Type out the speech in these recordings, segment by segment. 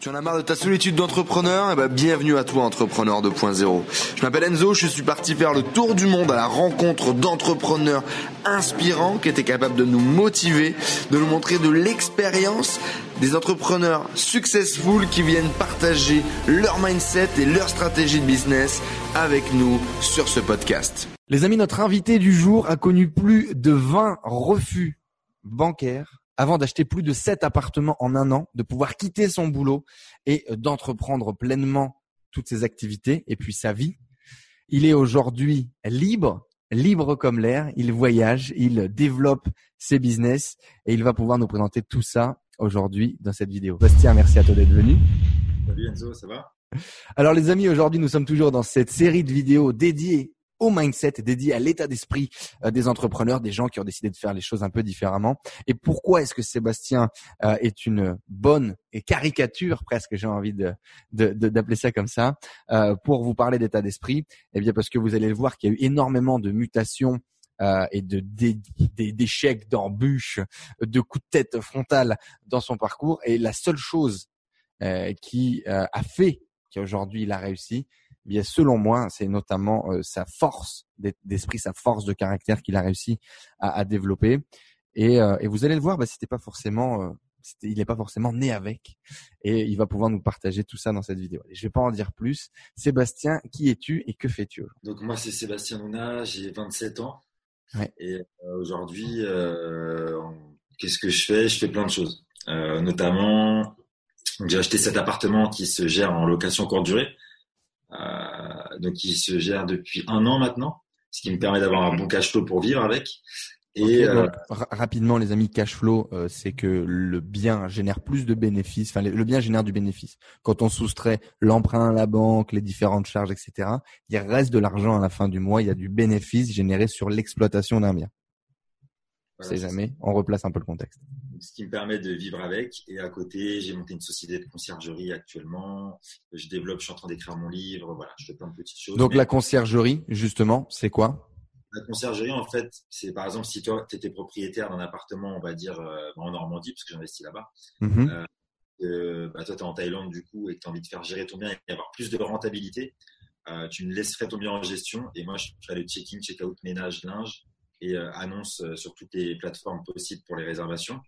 Tu en as marre de ta solitude d'entrepreneur? Eh ben, bienvenue à toi, Entrepreneur 2.0. Je m'appelle Enzo, je suis parti faire le tour du monde à la rencontre d'entrepreneurs inspirants qui étaient capables de nous motiver, de nous montrer de l'expérience, des entrepreneurs successful qui viennent partager leur mindset et leur stratégie de business avec nous sur ce podcast. Les amis, notre invité du jour a connu plus de 20 refus bancaires avant d'acheter plus de 7 appartements en un an, de pouvoir quitter son boulot et d'entreprendre pleinement toutes ses activités et puis sa vie. Il est aujourd'hui libre, libre comme l'air. Il voyage, il développe ses business et il va pouvoir nous présenter tout ça aujourd'hui dans cette vidéo. Bastien, merci à toi d'être venu. Salut Enzo, ça va? Alors les amis, aujourd'hui nous sommes toujours dans cette série de vidéos dédiées au mindset, dédié à l'état d'esprit euh, des entrepreneurs, des gens qui ont décidé de faire les choses un peu différemment. Et pourquoi est-ce que Sébastien euh, est une bonne et caricature presque, j'ai envie de d'appeler ça comme ça, euh, pour vous parler d'état d'esprit? Eh bien parce que vous allez le voir qu'il y a eu énormément de mutations et de d'échecs, d'embûches, de coups de tête frontales dans son parcours. Et la seule chose qui a fait qu'aujourd'hui il a réussi, bien selon moi, c'est notamment euh, sa force d'esprit, sa force de caractère qu'il a réussi à, à développer. Et, euh, et, vous allez le voir, bah, c'était pas forcément, euh, il n'est pas forcément né avec, et il va pouvoir nous partager tout ça dans cette vidéo. Et je vais pas en dire plus. Sébastien, qui es-tu et que fais-tu Donc moi, c'est Sébastien Luna, j'ai 27 ans. Ouais. Et aujourd'hui, qu'est-ce que je fais? Je fais plein de choses. notamment, j'ai acheté cet appartement qui se gère en location courte durée. Euh, donc il se gère depuis un an maintenant, ce qui me permet d'avoir un bon cash flow pour vivre avec. Et euh, rapidement, les amis, cash flow, euh, c'est que le bien génère plus de bénéfices. Enfin, le bien génère du bénéfice. Quand on soustrait l'emprunt à la banque, les différentes charges, etc., il reste de l'argent à la fin du mois. Il y a du bénéfice généré sur l'exploitation d'un bien. Voilà, c'est jamais. On replace un peu le contexte ce qui me permet de vivre avec. Et à côté, j'ai monté une société de conciergerie actuellement. Je développe, je suis en train d'écrire mon livre. Voilà, je fais plein de petites choses. Donc la conciergerie, justement, c'est quoi? La conciergerie, en fait, c'est par exemple si toi, tu étais propriétaire d'un appartement, on va dire euh, en Normandie, parce que j'investis là-bas. Mm-hmm. euh, bah, toi, tu es en Thaïlande du coup et que tu as envie de faire gérer ton bien et avoir plus de rentabilité. Euh, tu me laisserais ton bien en gestion et moi, je ferais le check-in, check-out, ménage, linge et euh, annonce euh, sur toutes les plateformes possibles pour les réservations.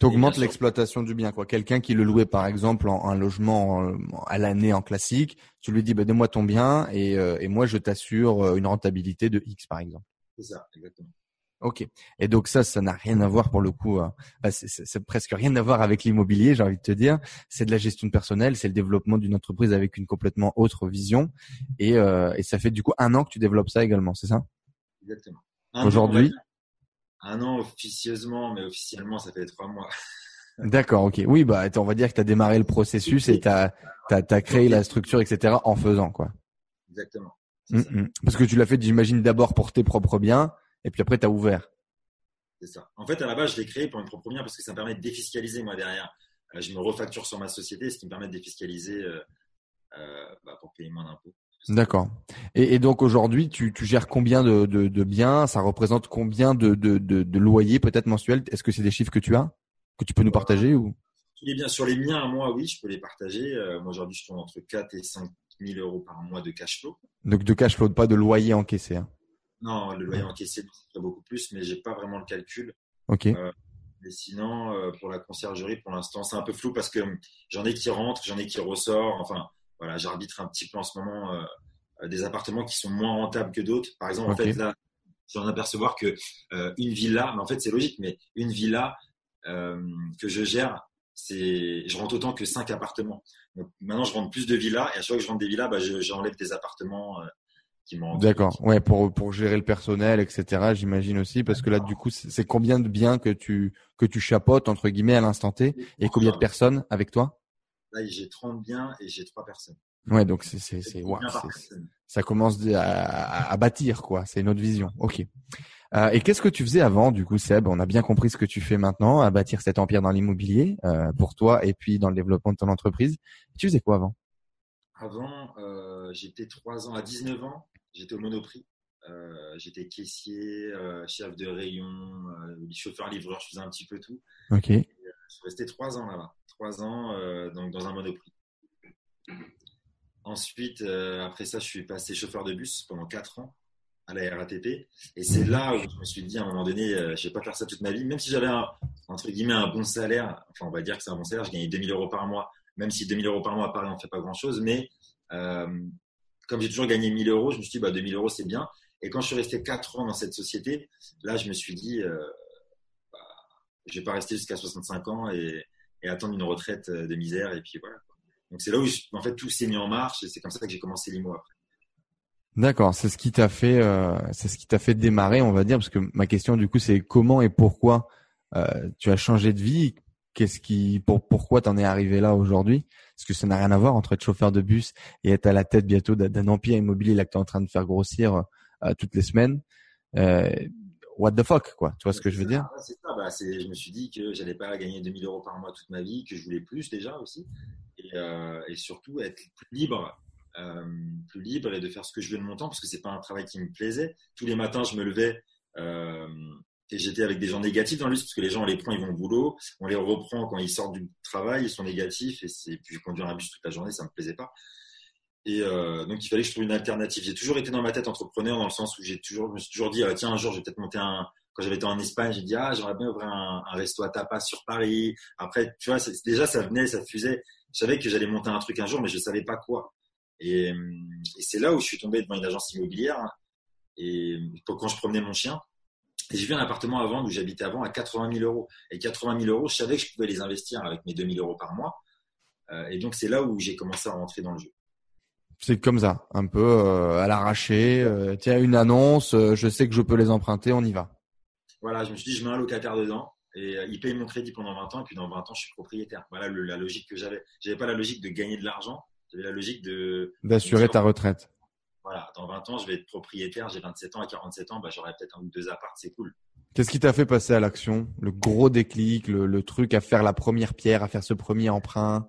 Tu augmentes l'exploitation du bien. quoi. Quelqu'un qui le louait par exemple en un logement à l'année en classique, tu lui dis bah, donne-moi ton bien et, euh, et moi je t'assure une rentabilité de X par exemple. C'est ça, exactement. Ok. Et donc ça, ça n'a rien à voir pour le coup. Hein. Bah, c'est presque rien à voir avec l'immobilier, j'ai envie de te dire. C'est de la gestion personnelle, c'est le développement d'une entreprise avec une complètement autre vision. Et, euh, et ça fait du coup un an que tu développes ça également, c'est ça? Exactement. Aujourd'hui Un an officieusement, mais officiellement, ça fait trois mois. D'accord, ok. Oui, bah, on va dire que tu as démarré le processus et tu as, as, créé la structure, etc. en faisant, quoi. Exactement. Mm, mm. Parce que tu l'as fait, j'imagine, d'abord pour tes propres biens et puis après, tu as ouvert. C'est ça. En fait, à la base, je l'ai créé pour mes propres biens parce que ça me permet de défiscaliser, moi, derrière. Euh, je me refacture sur ma société, ce qui me permet de défiscaliser euh, euh, bah, pour payer moins d'impôts. D'accord. Et, et, donc aujourd'hui, tu, tu, gères combien de, de, de, biens? Ça représente combien de, de loyers peut-être mensuels? Est-ce que c'est des chiffres que tu as Que tu peux nous partager ou? les biens, Sur les miens, moi, oui, je peux les partager. Euh, moi, aujourd'hui, je tourne entre 4 et 5 000 euros par mois de cash flow. Donc de cash flow, pas de loyer encaissé hein? Non, le loyer encaissé, c'est beaucoup plus, mais j'ai pas vraiment le calcul. Ok. Euh, mais sinon, euh, pour la conciergerie, pour l'instant, c'est un peu flou parce que j'en ai qui rentrent, j'en ai qui ressortent. Enfin, voilà, j'arbitre un petit peu en ce moment euh, des appartements qui sont moins rentables que d'autres. Par exemple, en fait, là, j'en apercevoir que euh, une villa, mais en fait, c'est logique, mais une villa euh, que je gère, c'est, je rentre autant que cinq appartements. Donc, maintenant, je rentre plus de villas et à chaque fois que je rentre des villas, bah, j'enlève des appartements. qui D'accord. Ouais, pour pour gérer le personnel, etc. J'imagine aussi, parce que là, du coup, c'est combien de biens que tu que tu chapotes entre guillemets à l'instant T et combien de personnes avec toi? Là, j'ai 30 biens et j'ai 3 personnes. Ouais, donc c'est c'est c'est ça commence à, à, bâtir quoi. C'est une autre vision. Ok. Euh, et qu'est-ce que tu faisais avant du coup, Seb? On a bien compris ce que tu fais maintenant, à bâtir cet empire dans l'immobilier euh, pour toi et puis dans le développement de ton entreprise. Tu faisais quoi avant? Avant, euh, j'étais trois ans à 19 ans. J'étais au Monoprix. Euh, j'étais caissier, euh, chef de rayon, chauffeur livreur. Je faisais un petit peu tout. Ok. je suis resté trois ans là-bas trois ans donc dans un Monoprix. Ensuite, après ça, je suis passé chauffeur de bus pendant quatre ans à la RATP. Et c'est là où je me suis dit à un moment donné, je je vais pas faire ça toute ma vie, même si j'avais un, entre guillemets un bon salaire. Enfin, on va dire que c'est un bon salaire. Je gagnais 2000 euros par mois, même si 2000 euros par mois à Paris, on fait pas grand chose. Mais comme j'ai toujours gagné 1000 euros, je me suis dit, bah, 2000 euros, c'est bien. Et quand je suis resté 4 ans dans cette société, là, je me suis dit, euh, bah, je vais pas rester jusqu'à 65 ans et, attendre une retraite de misère. Et puis voilà. Donc c'est là où, en fait, tout s'est mis en marche et c'est comme ça que j'ai commencé l'IMO. D'accord, c'est ce qui t'a fait, euh, c'est ce qui t'a fait démarrer, on va dire, parce que ma question du coup, c'est comment et pourquoi euh, tu as changé de vie? Qu'est-ce qui, pour, pourquoi t'en es arrivé là aujourd'hui? Parce que ça n'a rien à voir entre être chauffeur de bus et être à la tête bientôt d'un empire immobilier là que tu es en train de faire grossir euh, toutes les semaines. What the fuck, quoi Tu vois ce que je veux dire? C'est ça. Bah, je me suis dit que j'allais pas gagner 2000 euros par mois toute ma vie, que je voulais plus déjà aussi, et, euh, surtout être plus libre, euh, plus libre et de faire ce que je veux de mon temps, parce que c'est pas un travail qui me plaisait. Tous les matins, je me levais. Euh, et j'étais avec des gens négatifs dans le bus parce que les gens on les prend ils vont au boulot on les reprend quand ils sortent du travail ils sont négatifs et c'est puis conduire un bus toute la journée ça me plaisait pas et euh, donc il fallait que je trouve une alternative j'ai toujours été dans ma tête entrepreneur dans le sens où j'ai toujours je me suis toujours dit ah, tiens un jour je vais peut-être monter un quand j'avais été en Espagne j'ai dit ah j'aimerais bien ouvrir un, resto à tapas sur Paris après tu vois déjà ça venait ça fusait je savais que j'allais monter un truc un jour mais je savais pas quoi et, et c'est là où je suis tombé devant une agence immobilière et quand je promenais mon chien j'ai vu un appartement à vendre où j'habitais avant à 80 000 euros. Et 80 000 euros, je savais que je pouvais les investir avec mes 2 000 euros par mois. Euh, et donc, c'est là où j'ai commencé à rentrer dans le jeu. C'est comme ça, un peu euh, à l'arraché. Euh, tiens, une annonce, je sais que je peux les emprunter, on y va. Voilà, je me suis dit, je mets un locataire dedans et il paye mon crédit pendant 20 ans et puis dans 20 ans, je suis propriétaire. Voilà la logique que j'avais. J'avais pas la logique de gagner de l'argent, j'avais la logique de d'assurer ta retraite voilà, dans 20 ans, je vais être propriétaire, j'ai 27 ans, à 47 ans, bah, j'aurai peut-être un ou deux apparts, c'est cool. Qu'est-ce qui t'a fait passer à l'action? Le gros déclic, le, truc à faire la première pierre, à faire ce premier emprunt?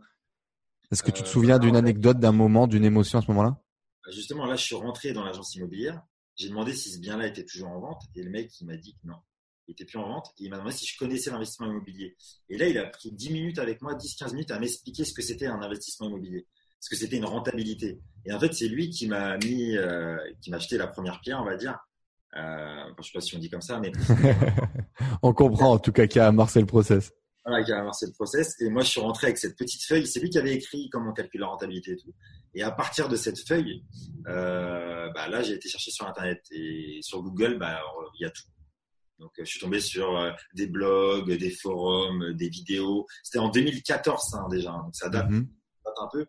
Est-ce que tu te euh, souviens d'une anecdote, d'un moment, d'une émotion à ce moment-là? bah, Justement, là, je suis rentré dans l'agence immobilière. J'ai demandé si ce bien-là était toujours en vente et le mec, il m'a dit que non, il était plus en vente. Et il m'a demandé si je connaissais l'investissement immobilier. Et là, il a pris 10 minutes avec moi, 10-15 minutes à m'expliquer ce que c'était un investissement immobilier parce que c'était une rentabilité. Et en fait, c'est lui qui m'a mis, euh, qui m'a acheté la première pierre, on va dire. Euh, enfin, je sais pas si on dit comme ça, mais on comprend en tout cas qui a amorcé le process. Voilà, qui a amorcé le process. Et moi, je suis rentré avec cette petite feuille. C'est lui qui avait écrit comment on calcule la rentabilité et tout. Et à partir de cette feuille, euh, bah, là, j'ai été chercher sur Internet et sur Google, bah, il y a tout. Donc, je suis tombé sur euh, des blogs, des forums, des vidéos. C'était en 2014, hein, déjà. Donc, ça date, mm-hmm. ça date un peu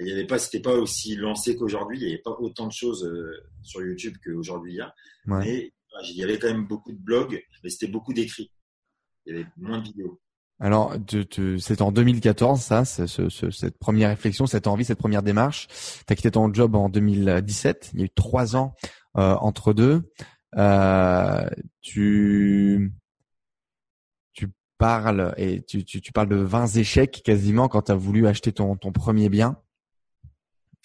il y avait pas, c'était pas aussi lancé qu'aujourd'hui. Il n'y avait pas autant de choses euh, sur YouTube qu'aujourd'hui il y a. Mais il y avait quand même beaucoup de blogs, mais c'était beaucoup d'écrits. Il y avait moins de vidéos. Alors, c'est en 2014, ça, cette première réflexion, cette envie, cette première démarche. Tu quitté ton job en 2017. Il y a eu trois ans euh, entre deux. Euh, tu parles et tu, parles de 20 échecs quasiment quand tu as voulu acheter ton, premier bien.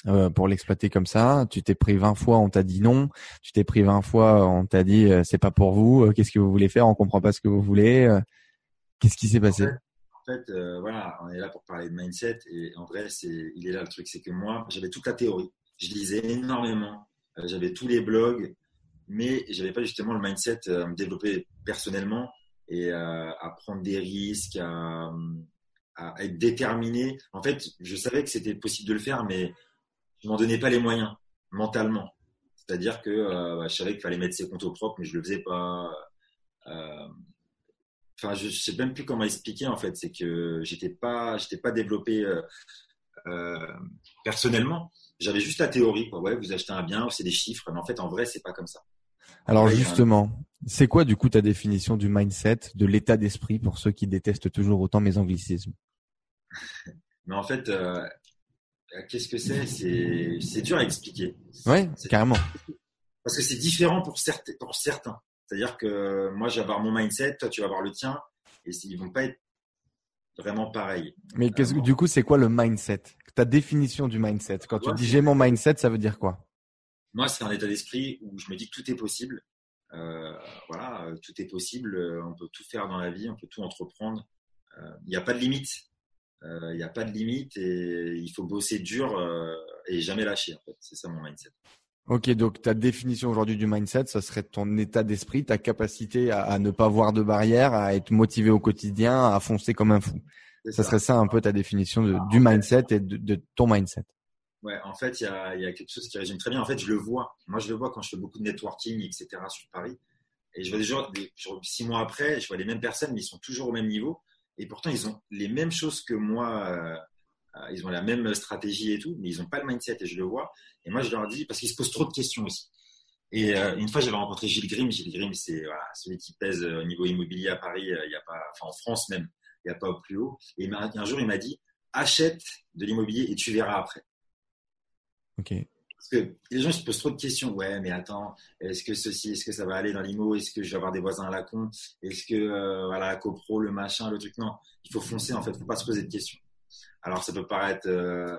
Euh, pour l'exploiter comme ça. Tu t'es pris 20 fois, on t'a dit non. Tu t'es pris 20 fois, on t'a dit c'est pas pour vous. Qu'est-ce que vous voulez faire? On comprend pas ce que vous voulez. Qu'est-ce qui s'est passé? En fait, voilà, on est là pour parler de mindset et en vrai, c'est il est là le truc, c'est que moi, j'avais toute la théorie. Je lisais énormément. j'avais tous les blogs, mais j'avais pas justement le mindset à me développer personnellement et à prendre des risques, à, à être déterminé. En fait, je savais que c'était possible de le faire, mais je m'en donnais pas les moyens mentalement. C'est-à-dire que euh, bah, je savais qu'il fallait mettre ses comptes au propre, mais je le faisais pas. Euh, enfin, je, sais même plus comment expliquer en fait. C'est que j'étais pas, j'étais pas développé euh, personnellement. J'avais juste la théorie. Quoi. Ouais, vous achetez un bien, c'est des chiffres, mais en fait, en vrai, c'est pas comme ça. Alors justement, c'est quoi du coup ta définition du mindset, de l'état d'esprit pour ceux qui détestent toujours autant mes anglicismes? Mais en fait, euh, qu'est-ce que c'est? C'est dur à expliquer. Oui, carrément. Parce que c'est différent. Pour certains. C'est-à-dire que moi, je vais avoir mon mindset, toi, tu vas avoir le tien, et ils vont pas être vraiment pareils. Mais du coup, c'est quoi le mindset? Ta définition du mindset? Quand tu dis j'ai mon mindset, ça veut dire quoi? Moi, c'est un état d'esprit où je me dis que tout est possible. Euh, voilà, tout est possible. On peut tout faire dans la vie, on peut tout entreprendre. Euh, il n'y a pas de limite. Il n'y a pas de limite et il faut bosser dur et jamais lâcher. En fait, c'est ça mon mindset. Ok, donc ta définition aujourd'hui du mindset, ça serait ton état d'esprit, ta capacité à, ne pas voir de barrières, à être motivé au quotidien, à foncer comme un fou. Ça, serait ça un peu ta définition de, du mindset et de, ton mindset. Ouais, en fait, il y a, y a, quelque chose qui résume très bien. En fait, je le vois. Moi, je le vois quand je fais beaucoup de networking, etc. sur Paris. Et je vois des gens, six mois après, je vois les mêmes personnes, mais ils sont toujours au même niveau. Et pourtant, ils ont les mêmes choses que moi. Euh, ils ont la même stratégie et tout, mais ils n'ont pas le mindset. Et je le vois. Et moi, je leur dis, parce qu'ils se posent trop de questions aussi. Et euh, une fois, j'avais rencontré Gilles Grimm. Gilles Grimm, c'est voilà, celui qui pèse au niveau immobilier à Paris. Il y a pas, enfin en France même, il n'y a pas au plus haut. Et un jour, il m'a dit, achète de l'immobilier et tu verras après. Ok. Parce que les gens se posent trop de questions. Ouais, mais attends, est-ce que ceci, est-ce que ça va aller dans l'IMO Est-ce que je vais avoir des voisins à la con? Est-ce que euh, voilà, copro, le machin, le truc? Non, il faut foncer en fait. Il faut pas se poser de questions. Alors ça peut paraître euh,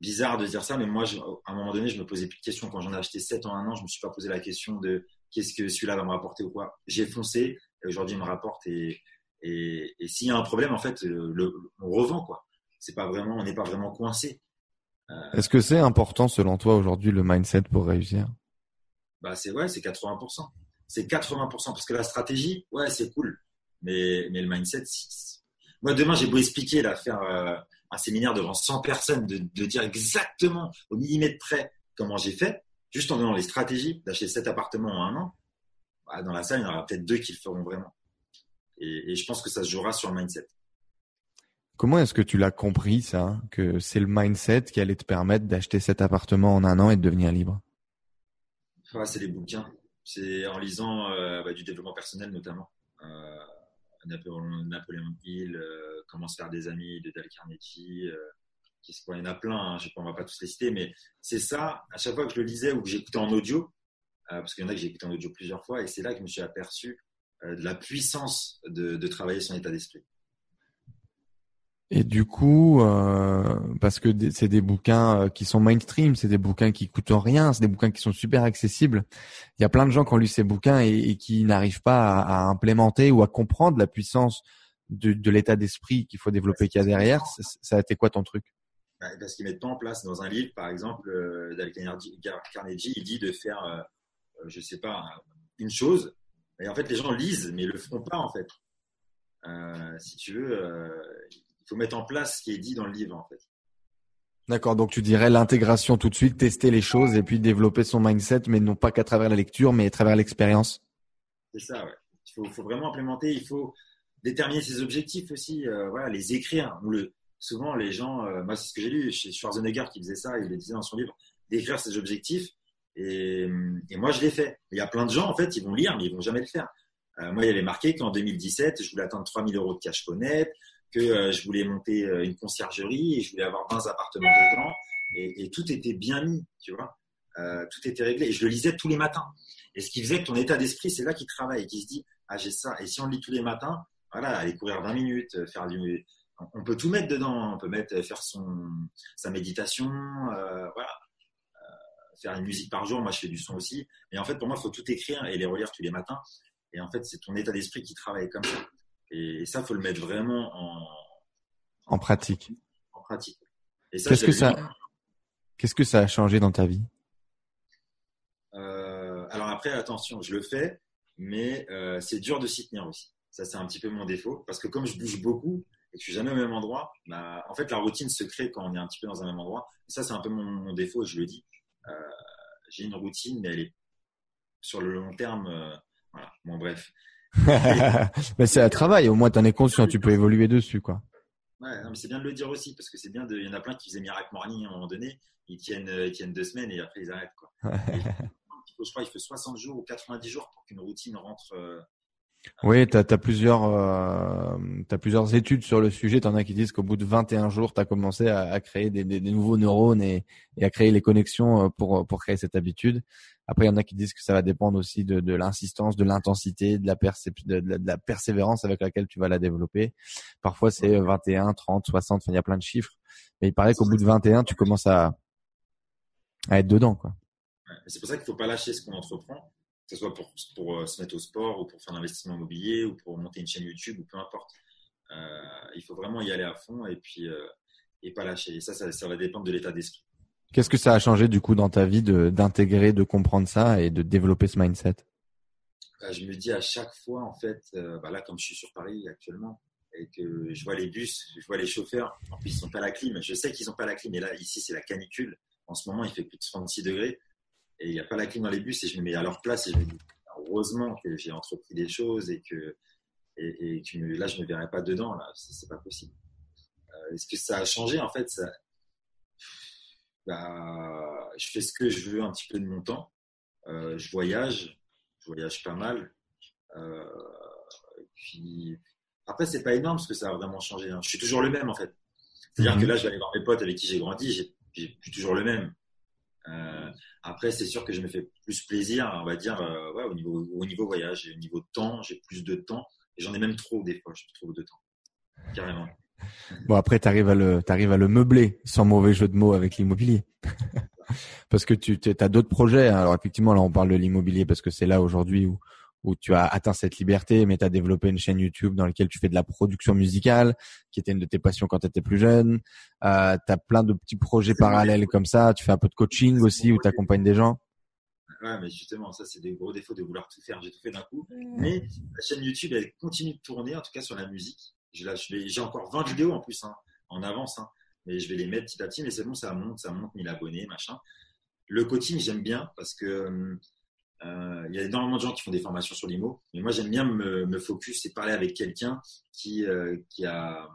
bizarre de dire ça, mais moi, à un moment donné, je me posais plus de questions. Quand j'en ai acheté 7 en un an, je me suis pas posé la question de qu'est-ce que celui-là va me rapporter ou quoi. J'ai foncé. Et aujourd'hui, il me rapporte et et, et s'il y a un problème, en fait, le, on revend quoi. C'est pas vraiment, on n'est pas vraiment coincé. Euh, Est-ce que c'est important selon toi aujourd'hui le mindset pour réussir? Bah c'est ouais, c'est 80%. C'est 80% parce que la stratégie, ouais, c'est cool, mais mais le mindset, moi demain j'ai beau expliquer là, faire euh, un séminaire devant 100 personnes, de, de dire exactement au millimètre près comment j'ai fait, juste en donnant les stratégies d'acheter cet appartement en un an, bah, dans la salle il y en aura peut-être deux qui le feront vraiment. Et, et je pense que ça se jouera sur le mindset. Comment est-ce que tu l'as compris ça, que c'est le mindset qui allait te permettre d'acheter cet appartement en un an et de devenir libre? Ah, C'est les bouquins. C'est en lisant euh, bah, du développement personnel notamment. Euh, Napoléon, Hill, euh, Comment se faire des amis de Dale Carnegie. Euh, il y en a plein, hein, je ne va pas tous les citer, mais c'est ça, à chaque fois que je le lisais ou que j'écoutais en audio, euh, parce qu'il y en a que j'ai écouté en audio plusieurs fois, et c'est là que je me suis aperçu de la puissance de travailler son état d'esprit. Et du coup, euh, parce que c'est des bouquins euh, qui sont mainstream, c'est des bouquins qui coûtent rien, c'est des bouquins qui sont super accessibles. Il y a plein de gens qui ont lu ces bouquins et, qui n'arrivent pas à, implémenter ou à comprendre la puissance de, l'état d'esprit qu'il faut développer qu'il y a derrière. Ça, a été quoi ton truc? Bah, Parce qu'ils mettent pas en place dans un livre, par exemple, euh, Carnegie, il dit de faire, euh, je sais pas, une chose. Et en fait, les gens lisent, mais ils le font pas en fait. Euh, si tu veux, faut mettre en place ce qui est dit dans le livre, en fait. D'accord, donc tu dirais l'intégration tout de suite, tester les choses et puis développer son mindset, mais non pas qu'à travers la lecture, mais à travers l'expérience. C'est ça, ouais. Il faut, vraiment implémenter, il faut déterminer ses objectifs aussi, euh, voilà, les écrire. Le, souvent, les gens, euh, moi, c'est ce que j'ai lu chez Schwarzenegger qui faisait ça, il le disait dans son livre, d'écrire ses objectifs. Et, moi, je l'ai fait. Il y a plein de gens, en fait, ils vont lire, mais ils vont jamais le faire. Euh, moi, il y avait marqué qu'en 2017, je voulais atteindre 3000 euros de cash connect, que euh, je voulais monter euh, une conciergerie et je voulais avoir 20 appartements dedans et, tout était bien mis, tu vois. Euh, tout était réglé et je le lisais tous les matins. Et ce qui faisait que ton état d'esprit, c'est là qu'il travaille et qu'il se dit ah j'ai ça. Et si on le lit tous les matins, voilà, aller courir 20 minutes, faire du, on peut tout mettre dedans. On peut mettre faire son sa méditation, voilà, faire une musique par jour. Moi, je fais du son aussi. Et en fait, pour moi, il faut tout écrire et les relire tous les matins. Et en fait, c'est ton état d'esprit qui travaille comme ça. Et ça, faut le mettre vraiment en, en pratique. En pratique. Qu'est-ce que ça, qu'est-ce que ça a changé dans ta vie? Euh, Alors après, attention, je le fais, mais euh, c'est dur de s'y tenir aussi. Ça, c'est un petit peu mon défaut, parce que comme je bouge beaucoup et que je suis jamais au même endroit, bah, en fait, la routine se crée quand on est un petit peu dans un même endroit. Et ça, c'est un peu mon, mon défaut, je le dis. Euh, j'ai une routine, mais elle est sur le long terme. Voilà. Bon, bref. Mais c'est un travail, au moins tu en es conscient, tu peux évoluer dessus, quoi. Ouais, non, mais c'est bien de le dire aussi, parce que c'est bien de, il y en a plein qui faisaient Miracle Morning à un moment donné, ils tiennent, euh, ils tiennent deux semaines et après ils arrêtent, quoi. je crois, il faut 60 jours ou 90 jours pour qu'une routine rentre. Euh, oui, tu as, plusieurs, euh, as plusieurs études sur le sujet. Tu en as qui disent qu'au bout de 21 jours, tu as commencé à, à créer des, des, des, nouveaux neurones et, et, à créer les connexions euh, pour, pour créer cette habitude. Après, il y en a qui disent que ça va dépendre aussi de, de l'insistance, de l'intensité, de la, de, de, la persévérance avec laquelle tu vas la développer. Parfois, c'est 21, 30, 60, il y a plein de chiffres. Mais il paraît qu'au bout de 21, tu commences à, à être dedans. quoi. C'est pour ça qu'il faut pas lâcher ce qu'on entreprend, ce soit pour, pour euh, se mettre au sport ou pour faire un investissement immobilier ou pour monter une chaîne YouTube ou peu importe. il faut vraiment y aller à fond et puis et pas lâcher. Et ça, ça, ça va dépendre de l'état d'esprit. Qu'est-ce que ça a changé du coup dans ta vie d'intégrer, de, comprendre ça et de développer ce mindset? Bah, Je me dis à chaque fois, en fait, bah là, comme je suis sur Paris actuellement, et que je vois les bus, je vois les chauffeurs, en plus ils sont pas la clim, je sais qu'ils n'ont pas la clim, mais là ici c'est la canicule, en ce moment il fait plus de 36 degrés, et il n'y a pas la clim dans les bus, et je me mets à leur place, et je me dis, heureusement que j'ai entrepris des choses, et que, et, que là je ne me verrai pas dedans, là, c'est pas possible. Euh, est-ce que ça a changé En fait, ça, bah, je fais ce que je veux un petit peu de mon temps, euh, je voyage, je voyage pas mal, euh, puis après, c'est pas énorme parce que ça a vraiment changé. Hein. Je suis toujours le même en fait. C'est-à-dire que mhm. là, je vais aller voir mes potes avec qui j'ai grandi, je suis toujours le même. Euh, après, c'est sûr que je me fais plus plaisir, on va dire, euh, ouais, au, niveau, au niveau voyage, au niveau temps, j'ai plus de temps. Et j'en ai même trop des fois, je trouve de temps. Carrément. Bon, après, tu arrives, à le, arrives à le meubler sans mauvais jeu de mots avec l'immobilier. parce que tu as d'autres projets. Hein. Alors, effectivement, là, on parle de l'immobilier parce que c'est là aujourd'hui où, où tu as atteint cette liberté, mais tu as développé une chaîne YouTube dans laquelle tu fais de la production musicale, qui était une de tes passions quand tu étais plus jeune. Euh, tu as plein de petits projets parallèles comme ça. Tu fais un peu de coaching aussi, où tu accompagnes des gens. Ouais, mais justement, ça, c'est des gros défauts de vouloir tout faire. J'ai tout fait d'un coup. Mais la chaîne YouTube, elle continue de tourner, en tout cas sur la musique. J'ai encore 20 vidéos en plus, hein, en avance. Hein. mais je vais les mettre petit à petit. Mais c'est bon, ça monte, ça monte, 1000 abonnés, machin. Le coaching, j'aime bien parce que hum, il y a énormément de gens qui font des formations sur l'IMO, mais moi j'aime bien me, me, focus et parler avec quelqu'un qui, euh, qui a,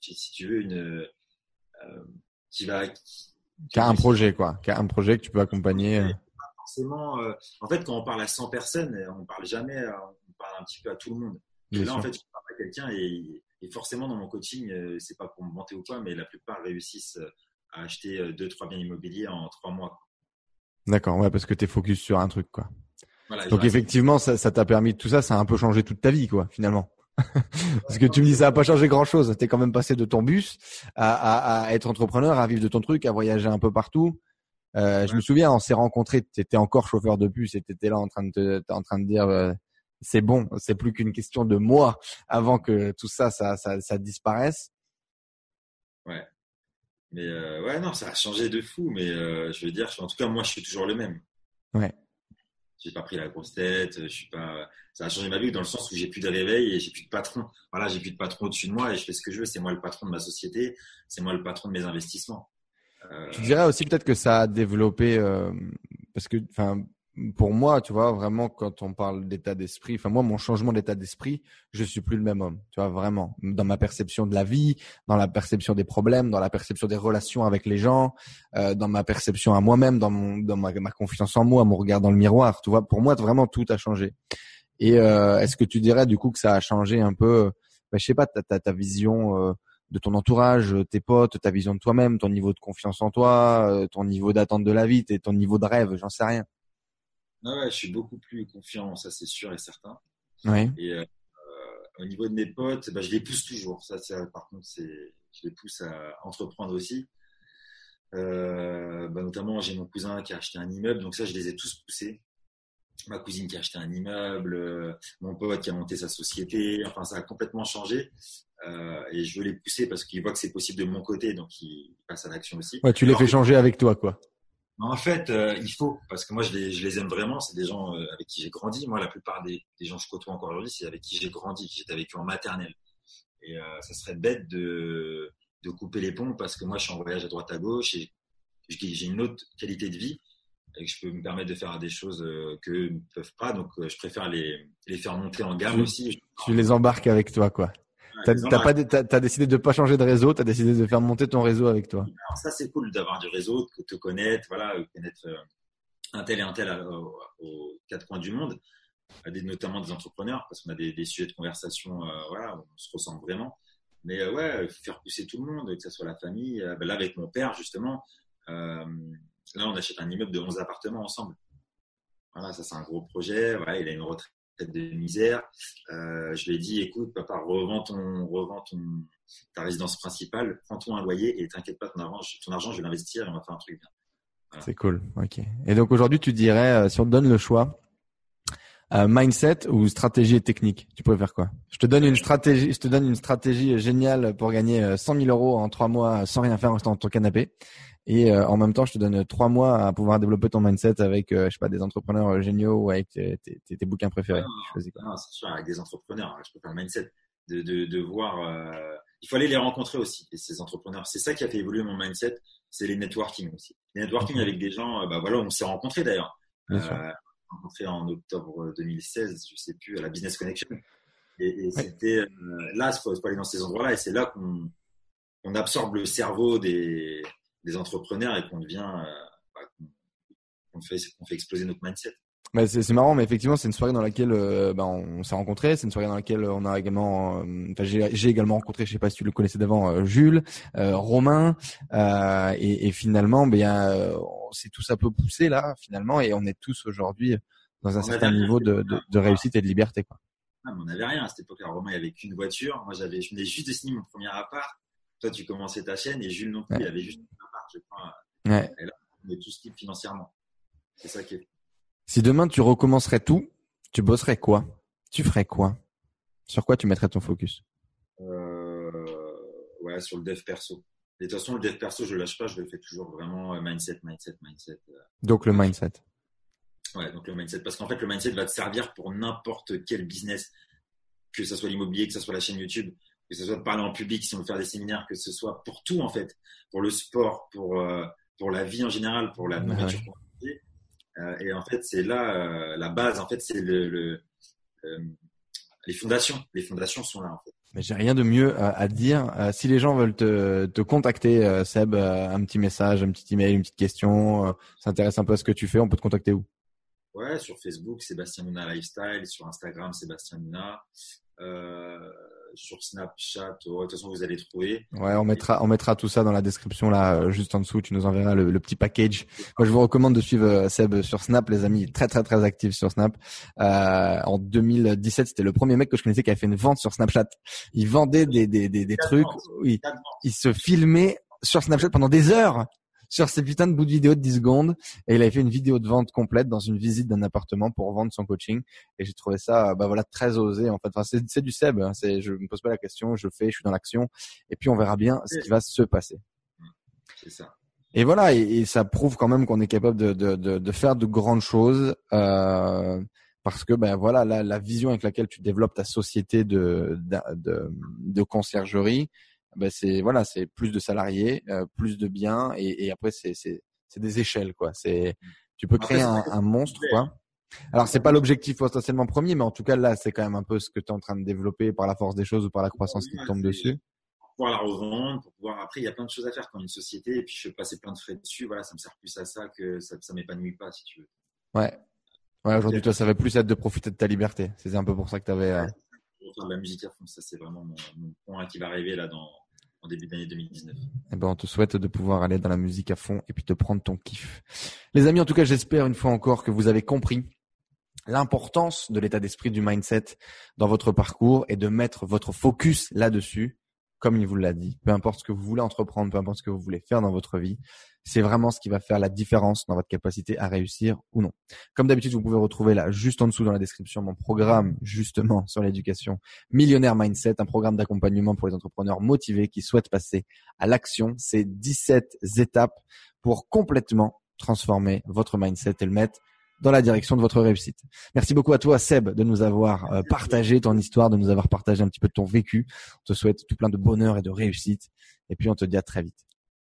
si tu veux, une, euh, qui va, qui, qui, a un projet quoi, qui a un projet que tu peux accompagner. forcément, en fait, quand on parle à 100 personnes, on parle jamais, on parle un petit peu à tout le monde. Et là, en fait, je parle à quelqu'un et, et, forcément dans mon coaching, c'est pas pour me vanter ou quoi, mais la plupart réussissent à acheter deux, trois biens immobiliers en trois mois. D'accord, ouais, parce que tu es focus sur un truc, quoi. Donc effectivement, ça, ça t'a permis tout ça, ça a un peu changé toute ta vie, quoi, finalement. parce que tu me dis ça n'a pas changé grand chose. T'es quand même passé de ton bus à, à, à, être entrepreneur, à vivre de ton truc, à voyager un peu partout. Euh, Je me souviens, on s'est rencontrés, tu étais encore chauffeur de bus et tu étais là en train de te, en train de dire euh, c'est bon, c'est plus qu'une question de mois avant que tout ça, ça, ça, ça disparaisse. Ouais. Mais euh, ouais, non, ça a changé de fou. Mais euh, je veux dire, en tout cas, moi, je suis toujours le même. Ouais. J'ai pas pris la grosse tête. Je suis pas. Ça a changé ma vie dans le sens où j'ai plus de réveil et j'ai plus de patron. Voilà, j'ai plus de patron au-dessus de moi et je fais ce que je veux. C'est moi le patron de ma société. C'est moi le patron de mes investissements. Euh... Je dirais aussi peut-être que ça a développé euh, parce que, enfin, pour moi, tu vois, vraiment, quand on parle d'état d'esprit, enfin moi, mon changement d'état d'esprit, je suis plus le même homme, tu vois, vraiment, dans ma perception de la vie, dans la perception des problèmes, dans la perception des relations avec les gens, euh, dans ma perception à moi-même, dans mon, dans ma, confiance en moi, mon regard dans le miroir, tu vois, pour moi, vraiment tout a changé. Et euh, est-ce que tu dirais du coup que ça a changé un peu, ben, je sais pas, ta, ta, ta vision euh, de ton entourage, tes potes, ta vision de toi-même, ton niveau de confiance en toi, euh, ton niveau d'attente de la vie, ton niveau de rêve, j'en sais rien. Ah ouais, je suis beaucoup plus confiant, ça c'est sûr et certain. Et euh, au niveau de mes potes, bah, je les pousse toujours. Ça, par contre, c'est, je les pousse à entreprendre aussi. Euh, bah, notamment, j'ai mon cousin qui a acheté un immeuble, donc ça, je les ai tous poussés. Ma cousine qui a acheté un immeuble, euh, mon pote qui a monté sa société. Enfin, ça a complètement changé. Euh, et je veux les pousser parce qu'ils voient que c'est possible de mon côté, donc ils passent à l'action aussi. Ouais, tu les fais changer avec toi, quoi. En fait, euh, il faut, parce que moi, je les, je les aime vraiment. C'est des gens euh, avec qui j'ai grandi. Moi, la plupart des, des gens que je côtoie encore aujourd'hui, c'est avec qui j'ai grandi, qui avec eux en maternelle. Et euh, ça serait bête de, de couper les ponts parce que moi, je suis en voyage à droite à gauche et j'ai une autre qualité de vie et que je peux me permettre de faire des choses que ne peuvent pas. Donc, je préfère les, les faire monter en gamme aussi. Tu les embarques avec toi, quoi. T'as pas, as décidé de pas changer de réseau, t'as décidé de faire monter ton réseau avec toi. Alors ça c'est cool d'avoir du réseau, de te connaître, voilà, connaître euh, un tel et un tel aux quatre coins du monde, notamment des entrepreneurs, parce qu'on a des, sujets de conversation, euh, voilà, on se ressemble vraiment. Mais euh, ouais, faire pousser tout le monde, que ce soit la famille. Ben là avec mon père justement, là on achète un immeuble de 11 appartements ensemble. Voilà, ça c'est un gros projet. Voilà, il a une retraite de misère. Euh, je lui ai dit, écoute, papa, revends ton, revends ton, ta résidence principale, prends-toi un loyer et t'inquiète pas, ton argent, ton argent, je vais l'investir et on va faire un truc bien. C'est cool. Ok. Et donc aujourd'hui, tu dirais, euh, si on te donne le choix Euh, mindset ou stratégie et technique Tu faire quoi Je te donne une stratégie, je te donne une stratégie géniale pour gagner 100 000 euros en trois mois sans rien faire en restant dans ton canapé. Et euh, en même temps, je te donne trois mois à pouvoir développer ton mindset avec, euh, je sais pas, des entrepreneurs géniaux ou avec tes, tes, tes bouquins préférés. Non, c'est sûr, avec des entrepreneurs. Je peux faire le mindset de, de, de voir. Euh, il faut aller les rencontrer aussi, ces entrepreneurs. C'est ça qui a fait évoluer mon mindset, c'est les networking aussi. Les networking avec des gens, bah voilà, on s'est rencontrés d'ailleurs. Euh, rencontré en octobre 2016, je sais plus, à la Business Connection. Et, et c'était là, il faut, faut aller dans ces endroits-là, et c'est là qu'on on absorbe le cerveau des, des entrepreneurs et qu'on devient, euh, bah, qu'on fait, fait exploser notre mindset. Bah c'est marrant, mais effectivement, c'est une soirée dans laquelle euh, bah, on, s'est rencontrés. C'est une soirée dans laquelle on a également, euh, j'ai également rencontré, je sais pas si tu le connaissais d'avant, Jules, Romain, et, et, finalement, ben, on s'est tous un peu poussé là, finalement, et on est tous aujourd'hui dans un certain niveau de, de, de, réussite et de liberté. Quoi. Ah, on n'avait rien à cette époque-là. Romain, il avait qu'une voiture. Moi, j'avais, je venais juste de signer mon premier appart. Toi, tu commençais ta chaîne et Jules non plus, il avait juste je crois. Ouais. Et là, on est tous libres financièrement. C'est ça qui est. Si demain tu recommencerais tout, tu bosserais quoi? Tu ferais quoi? Sur quoi tu mettrais ton focus? Euh, Ouais, sur le dev perso. Et de toute façon, le dev perso, je lâche pas, je le fais toujours vraiment euh, mindset, mindset, mindset. Euh. Donc le mindset. Ouais, donc le mindset. Parce qu'en fait, le mindset va te servir pour n'importe quel business, que ce soit l'immobilier, que ce soit la chaîne YouTube, que ce soit de parler en public, si on veut faire des séminaires, que ce soit pour tout en fait, pour le sport, pour euh, pour la vie en général, pour la nourriture. Et en fait, c'est là euh, la base. En fait, c'est le, le euh, les fondations. Les fondations sont là en fait. Mais j'ai rien de mieux à dire. si les gens veulent te, te contacter, Seb, un petit message, un petit email, une petite question, s'intéresse un peu à ce que tu fais, on peut te contacter où? Ouais, sur Facebook, Sébastien Luna Lifestyle, sur Instagram, Sébastien Luna. Sur Snapchat. de toute façon, vous allez trouver. Ouais, on mettra, on mettra tout ça dans la description là, euh, juste en dessous. Tu nous enverras le, petit package. Moi, je vous recommande de suivre euh, Seb sur Snap, les amis. Très, très, très actif sur Snap. Euh, en 2017, c'était le premier mec que je connaissais qui avait fait une vente sur Snapchat. Il vendait des, des, des, des trucs. Oui. Il se filmait sur Snapchat pendant des heures sur ces putains de bouts de vidéo de 10 secondes. Et il avait fait une vidéo de vente complète dans une visite d'un appartement pour vendre son coaching. Et j'ai trouvé ça bah voilà très osé en fait. Enfin, c'est du Seb hein. c'est je me pose pas la question je fais je suis dans l'action. Et puis on verra bien ce qui va se passer. C'est ça. Et voilà et, ça prouve quand même qu'on est capable de, de, de, de, faire de grandes choses euh, parce que ben voilà la, la, vision avec laquelle tu développes ta société de, de, de conciergerie ben c'est voilà, c'est plus de salariés, euh, plus de biens et, et après c'est c'est c'est des échelles quoi. C'est tu peux créer un, un, monstre quoi. Alors c'est pas l'objectif potentiellement premier, mais en tout cas là c'est quand même un peu ce que tu es en train de développer par la force des choses ou par la croissance qui te tombe dessus. Pour pouvoir la revendre, pour pouvoir après il y a plein de choses à faire quand une société et puis je vais passer plein de frais dessus. Voilà, ça me sert plus à ça que ça, ça m'épanouit pas si tu veux. Ouais. Ouais, aujourd'hui toi ça va plus être de profiter de ta liberté. C'est un peu pour ça que tu avais. Euh... Faire de la musique à fond, ça c'est vraiment mon, mon point qui va arriver là dans en début d'année 2019. Eh ben, on te souhaite de pouvoir aller dans la musique à fond et puis te prendre ton kiff. Les amis, en tout cas, j'espère une fois encore que vous avez compris l'importance de l'état d'esprit du mindset dans votre parcours et de mettre votre focus là-dessus comme il vous l'a dit, peu importe ce que vous voulez entreprendre, peu importe ce que vous voulez faire dans votre vie, c'est vraiment ce qui va faire la différence dans votre capacité à réussir ou non. Comme d'habitude, vous pouvez retrouver là, juste en dessous dans la description, mon programme justement sur l'éducation Millionnaire Mindset, un programme d'accompagnement pour les entrepreneurs motivés qui souhaitent passer à l'action. C'est 17 étapes pour complètement transformer votre mindset et le mettre dans la direction de votre réussite. Merci beaucoup à toi, Seb, de nous avoir euh, partagé ton histoire, de nous avoir partagé un petit peu de ton vécu. On te souhaite tout plein de bonheur et de réussite. Et puis, on te dit à très vite